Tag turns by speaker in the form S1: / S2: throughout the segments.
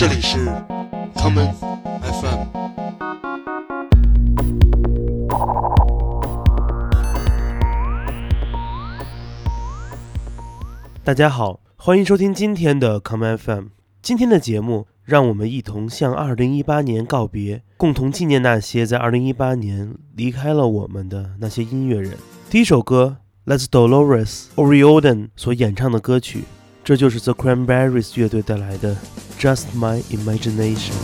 S1: 这里是 common FM。
S2: 大家好，欢迎收听今天的 common FM。今天的节目，让我们一同向2018年告别，共同纪念那些在2018年离开了我们的那些音乐人。第一首歌。Let's Dolores O'Riordan 所演唱的歌曲，这就是 The Cranberries 乐队带来的 Just My Imagination。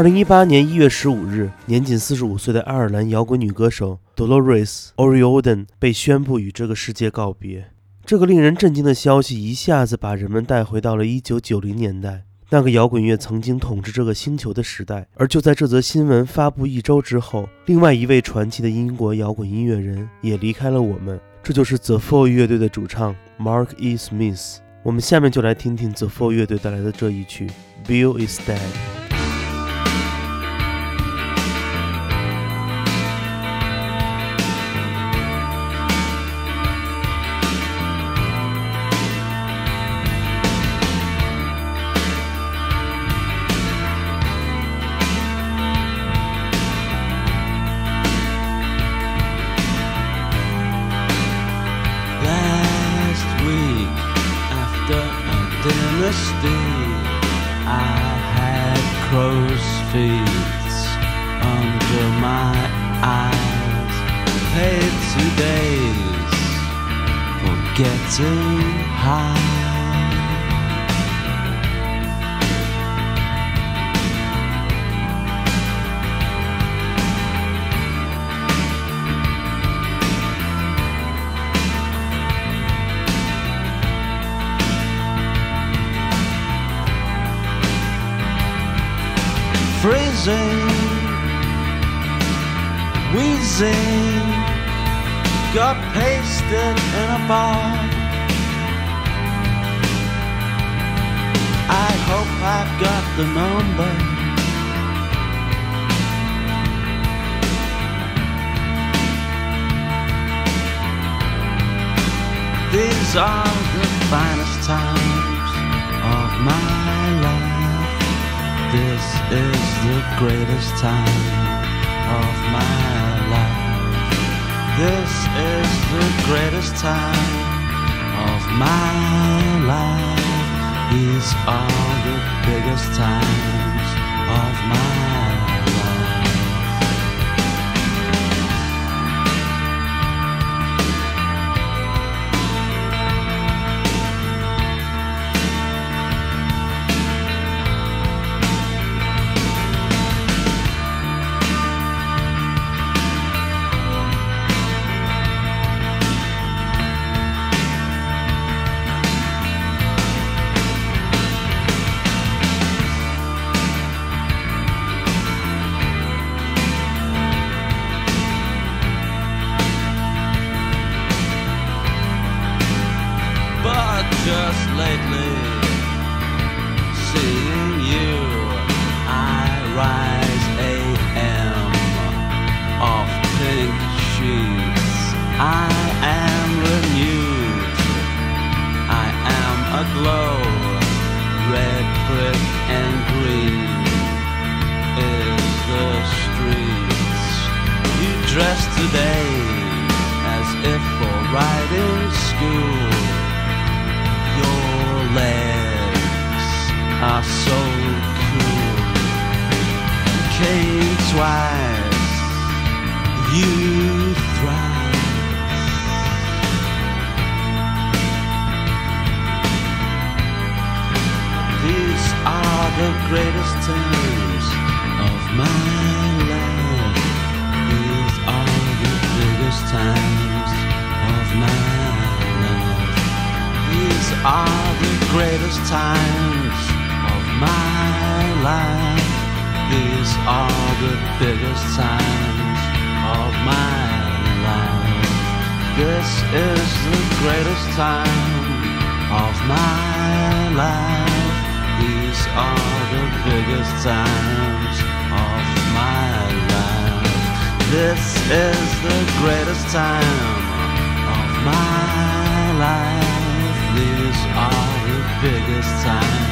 S2: 二零一八年一月十五日，年仅四十五岁的爱尔兰摇滚女歌手 Dolores O'Riordan 被宣布与这个世界告别。这个令人震惊的消息一下子把人们带回到了一九九零年代，那个摇滚乐曾经统治这个星球的时代。而就在这则新闻发布一周之后，另外一位传奇的英国摇滚音乐人也离开了我们，这就是 The Fall 乐队的主唱 Mark E. Smith。我们下面就来听听 The Fall 乐队带来的这一曲《Bill Is Dead》。
S3: Freezing, wheezing, got pasted in a bar. I hope I got the number. These are the finest times of my life. This is the greatest time of my life. This is the greatest time of my life. These are the biggest times of my life. Are so cool. Came twice, you thrice. These are the greatest times of my life. These are the biggest times of my life. These are the greatest times my life. These are the biggest times of my life. This is the greatest time of my life. These are the biggest times of my life. This is the greatest time of my life. These are the biggest times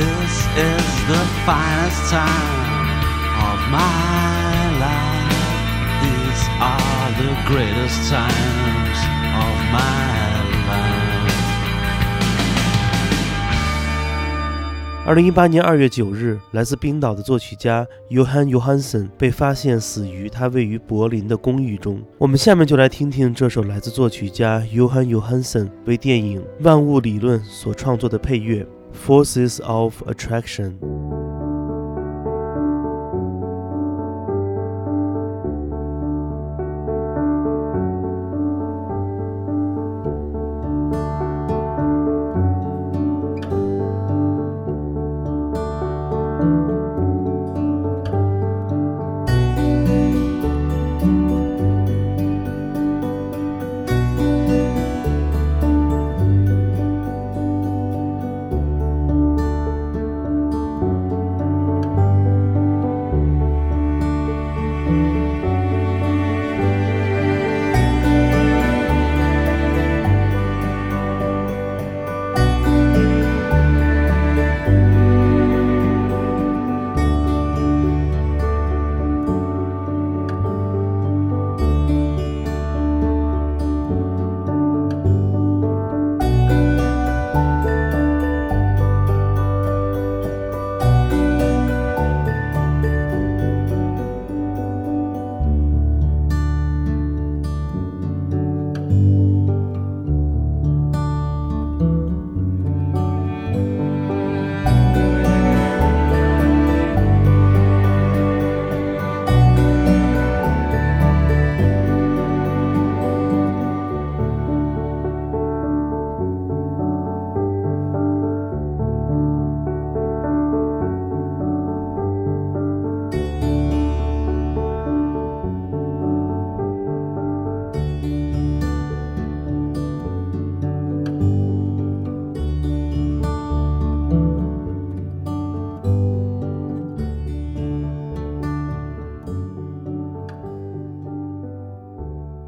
S3: This is the finest time of my life. These are the greatest times of my life.
S4: 二零一八年二月九日，来自冰岛的作曲家 Johan Johansson 被发现死于他位于柏林的公寓中。我们下面就来听听这首来自作曲家 Johan Johansson 为电影《万物理论》所创作的配乐《Forces of Attraction》。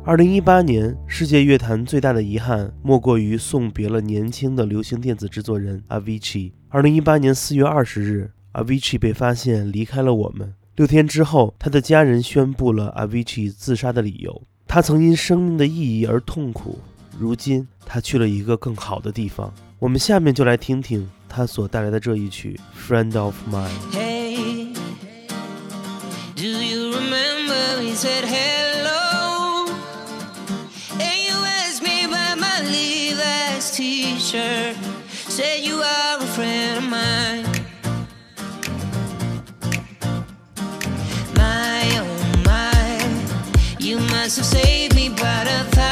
S4: 二零一八年，世界乐坛最大的遗憾莫过于送别了年轻的流行电子制作人 Avicii。二零一八年四月二十日，Avicii 被发现离开了我们。六天之后，他的家人宣布了 Avicii 自杀的理由。他曾因生命的意义而痛苦，如今他去了一个更好的地方。我们下面就来听听他所带来的这一曲《Friend of Mine》。
S5: Hey, do you remember He said hey. T-shirt. Said you are a friend of mine. My oh my, you must have saved me about a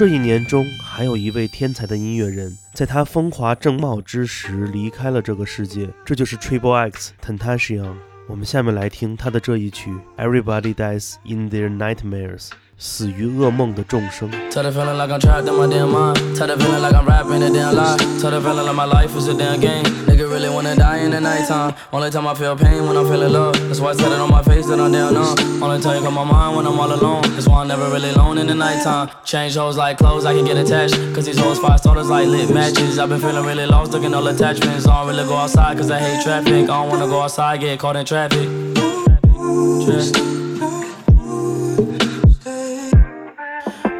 S4: 这一年中，还有一位天才的音乐人，在他风华正茂之时离开了这个世界，这就是 Triple X Tentacion。我们下面来听他的这一曲《Everybody Dies in Their Nightmares》，死于噩梦的众生。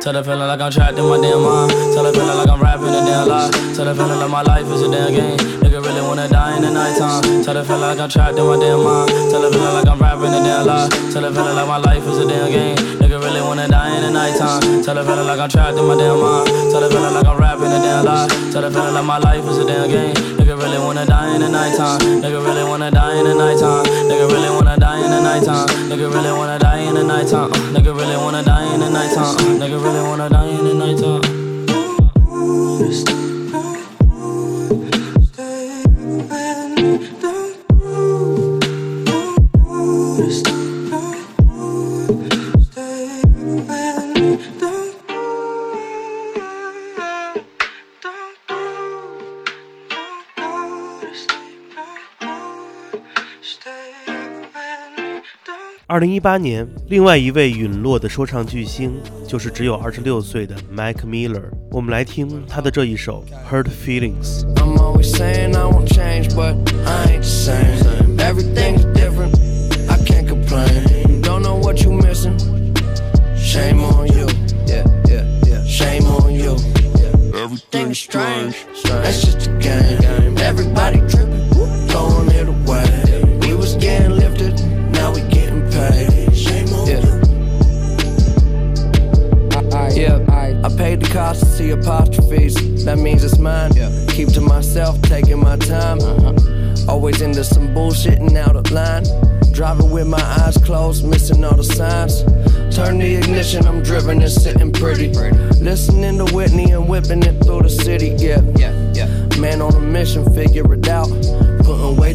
S6: Tell the feeling like I'm trapped in my damn mind. Tell the feeling like I'm rapping a damn lie. Tell the feeling like my life is a damn game. Nigga really wanna die in the nighttime. Tell the feeling like I'm trapped in my damn mind. Tell the feeling like I'm rapping a damn lie. Tell the feeling like my life is a damn game. Nigga really wanna die in the nighttime. Tell the feeling like I'm trapped in my damn mind. Tell the feeling like I'm rapping a damn lie. Tell the feeling like my life is a damn game. Really wanna die in the nighttime. Nigga really wanna die in the nighttime. Nigga really wanna die in the nighttime. Nigga really wanna die in the nighttime. Nigga really wanna die in the nighttime. Nigga really wanna die in the nighttime.
S4: 二零一八年，另外一位陨落的说唱巨星就是只有二十六岁的 Mac Miller。我们来听他的这一首《Hurt Feelings》。
S7: I'm always saying I won't change, but I ain't the same. Everything's different, I can't complain. Don't know what you missing. Shame on you. Yeah, yeah, yeah. Shame on you. Everything's strange. That's just a game. Everybody tripping, throwing it away. Cautiously apostrophes. That means it's mine. Yeah. Keep to myself, taking my time. Uh-huh. Always into some bullshit and out of line. Driving with my eyes closed, missing all the signs. Turn the ignition, I'm driven and sitting pretty. Listening to Whitney and whipping it through the city. Yeah, yeah, yeah. Man on a mission, figure it out.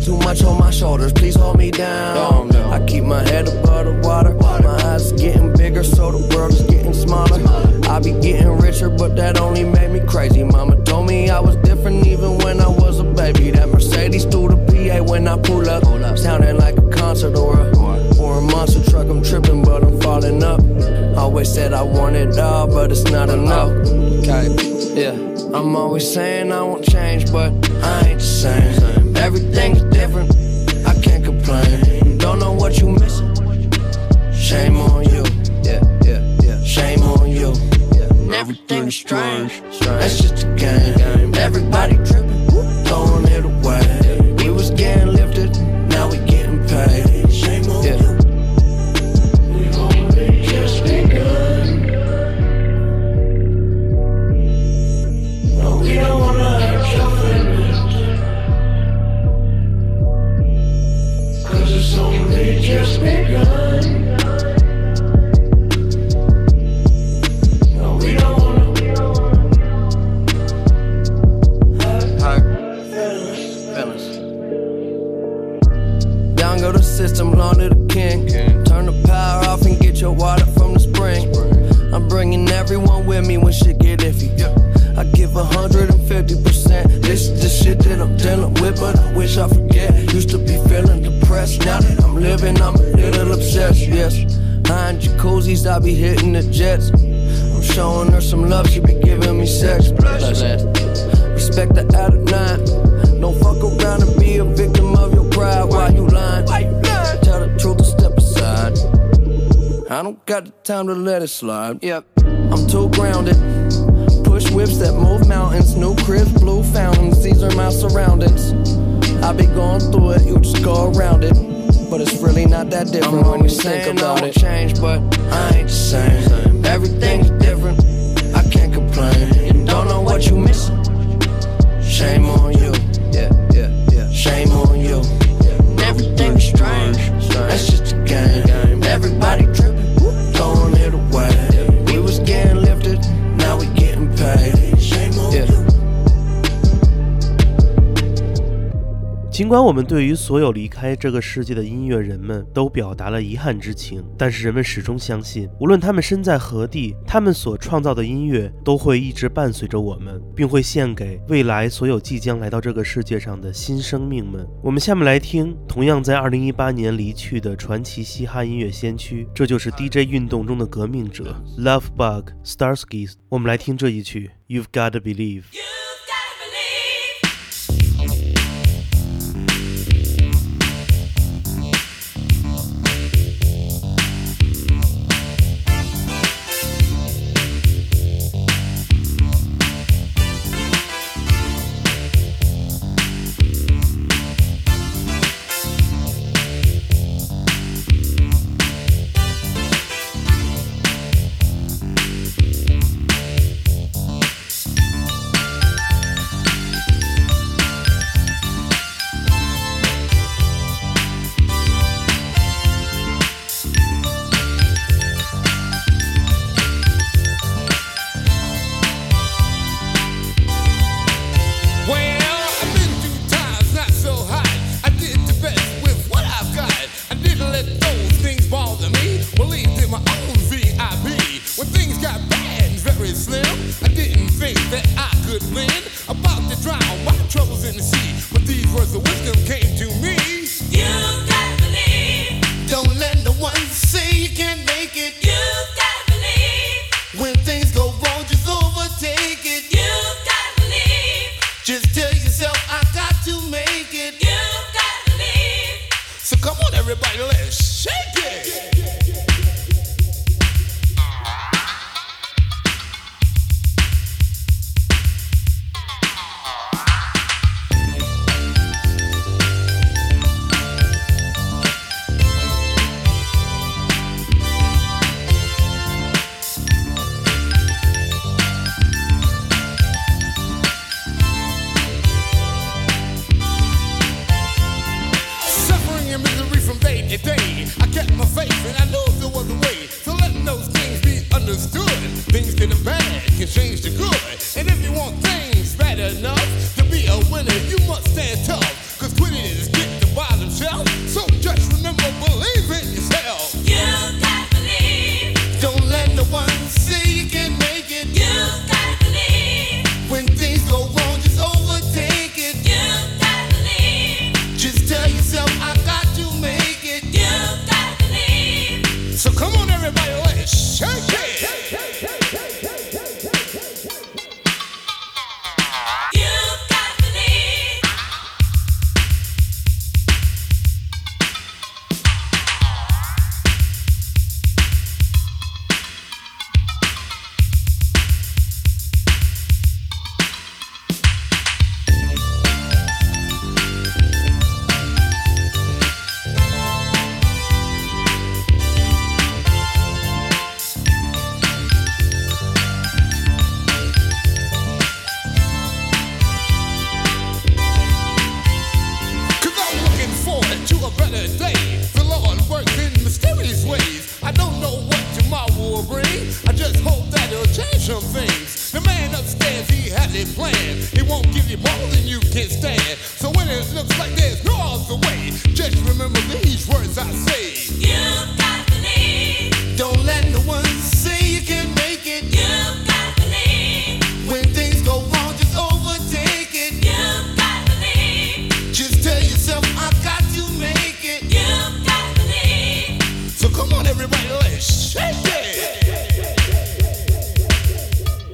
S7: Too much on my shoulders, please hold me down. I keep my head above the water. My eyes getting bigger, so the world is getting smaller. I be getting richer, but that only made me crazy. Mama told me I was different even when I was a baby. That Mercedes through the PA when I pull up. Sounding like a concert or a, or a monster truck. I'm tripping, but I'm falling up. Always said I want it all, but it's not uh, enough. Okay, yeah. I'm always saying I won't change, but I ain't the same. Everything's different. I can't complain. Don't know what you missing. Shame on you. Yeah, yeah, yeah. Shame on you. Everything's strange. That's just a game. Everybody tripping, throwing it away. We was getting lifted, now we getting paid. I don't got the time to let it slide. Yep, I'm too grounded. Push whips that move mountains. New cribs, blue fountains. These are my surroundings. I be going through it, you just go around it. But it's really not that different when you think about it. Change, but I ain't the same. Everything's different. I can't complain. You don't know what you missing. Shame on you. Yeah, yeah, yeah. Shame on you. Everything's strange. That's just a game. Everybody tripping,
S4: 尽管我们对于所有离开这个世界的音乐人们都表达了遗憾之情，但是人们始终相信，无论他们身在何地，他们所创造的音乐都会一直伴随着我们，并会献给未来所有即将来到这个世界上的新生命们。我们下面来听同样在2018年离去的传奇嘻哈音乐先驱，这就是 DJ 运动中的革命者 Love Bug Starsky。我们来听这一曲，You've Gotta Believe。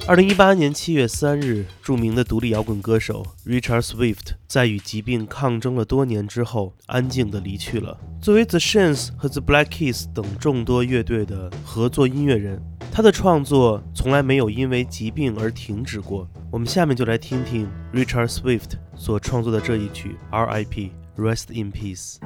S8: 二零一八年七月三日，著名的独立摇滚歌手 Richard Swift 在与疾病抗争了多年之后，安静地离去了。作为 The Shins 和 The Black Keys 等众多乐队的合作音乐人，他的创作从来没有因为疾病而停止过。我们下面就来听听 Richard Swift 所创作的这一曲《R.I.P. Rest in Peace》。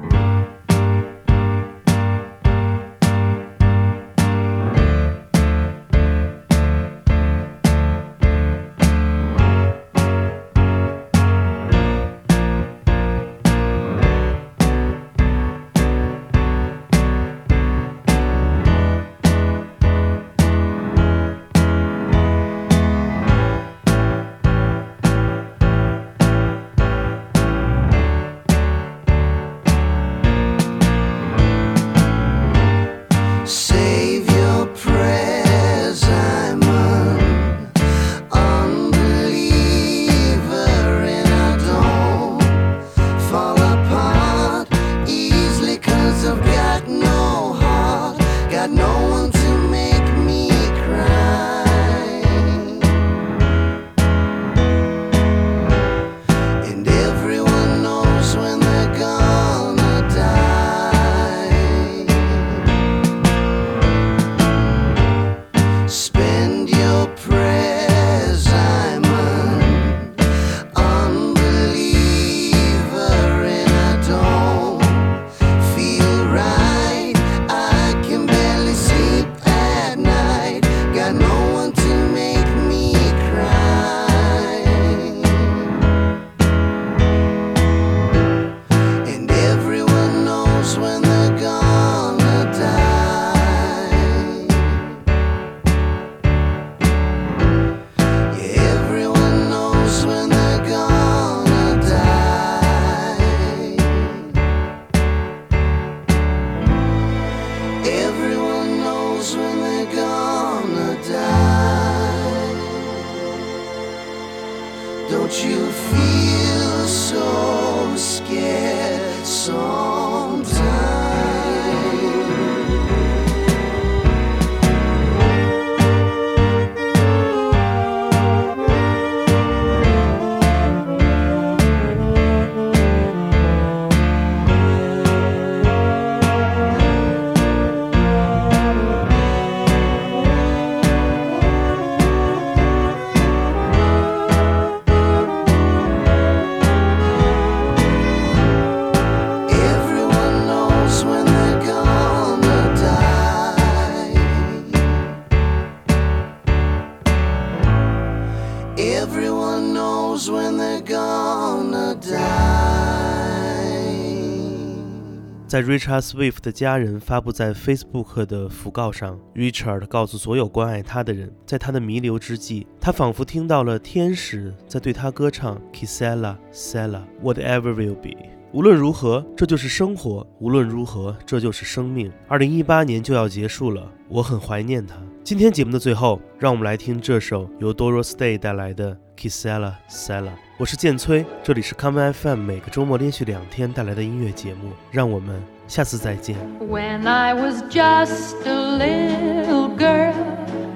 S4: 在 Richard Swift 的家人发布在 Facebook 的讣告上，Richard 告诉所有关爱他的人，在他的弥留之际，他仿佛听到了天使在对他歌唱 Kisela Sela Whatever Will Be。无论如何，这就是生活；无论如何，这就是生命。二零一八年就要结束了，我很怀念他。今天节目的最后，让我们来听这首由 Doris Day 带来的 Kisela Sela。我是建崔，这里是 Common FM，每个周末连续两天带来的音乐节目。让我们下次再见。
S9: When I was just a little girl,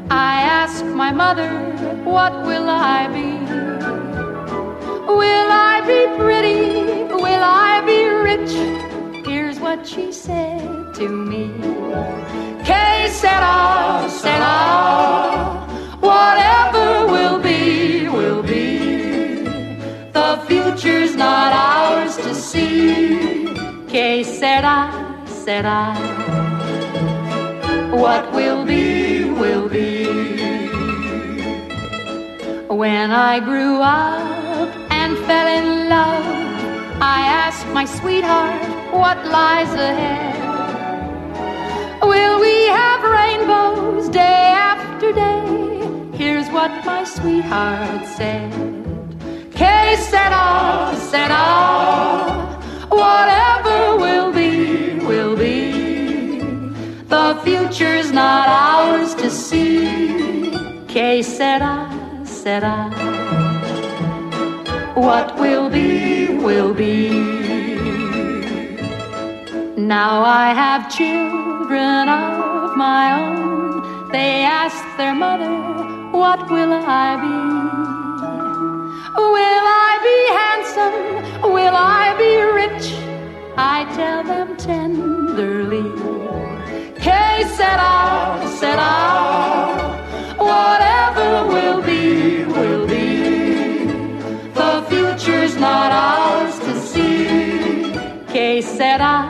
S9: I asked my mother, What will I be? Will I be pretty? Will I be rich? Here's what she said to me. Que sera, sera. Whatever Future's not ours to see. Que sera, sera. What will be, will be. When I grew up and fell in love, I asked my sweetheart what lies ahead. Will we have rainbows day after day? Here's what my sweetheart said. Que sera, sera. Whatever will be, will be. The future's not ours to see. Que sera, sera. What will be, will be. Now I have children of my own. They ask their mother, What will I be? Will I be handsome? Will I be rich? I tell them tenderly. Que sera, sera. Whatever will be, will be. The future's not ours to see. Que sera,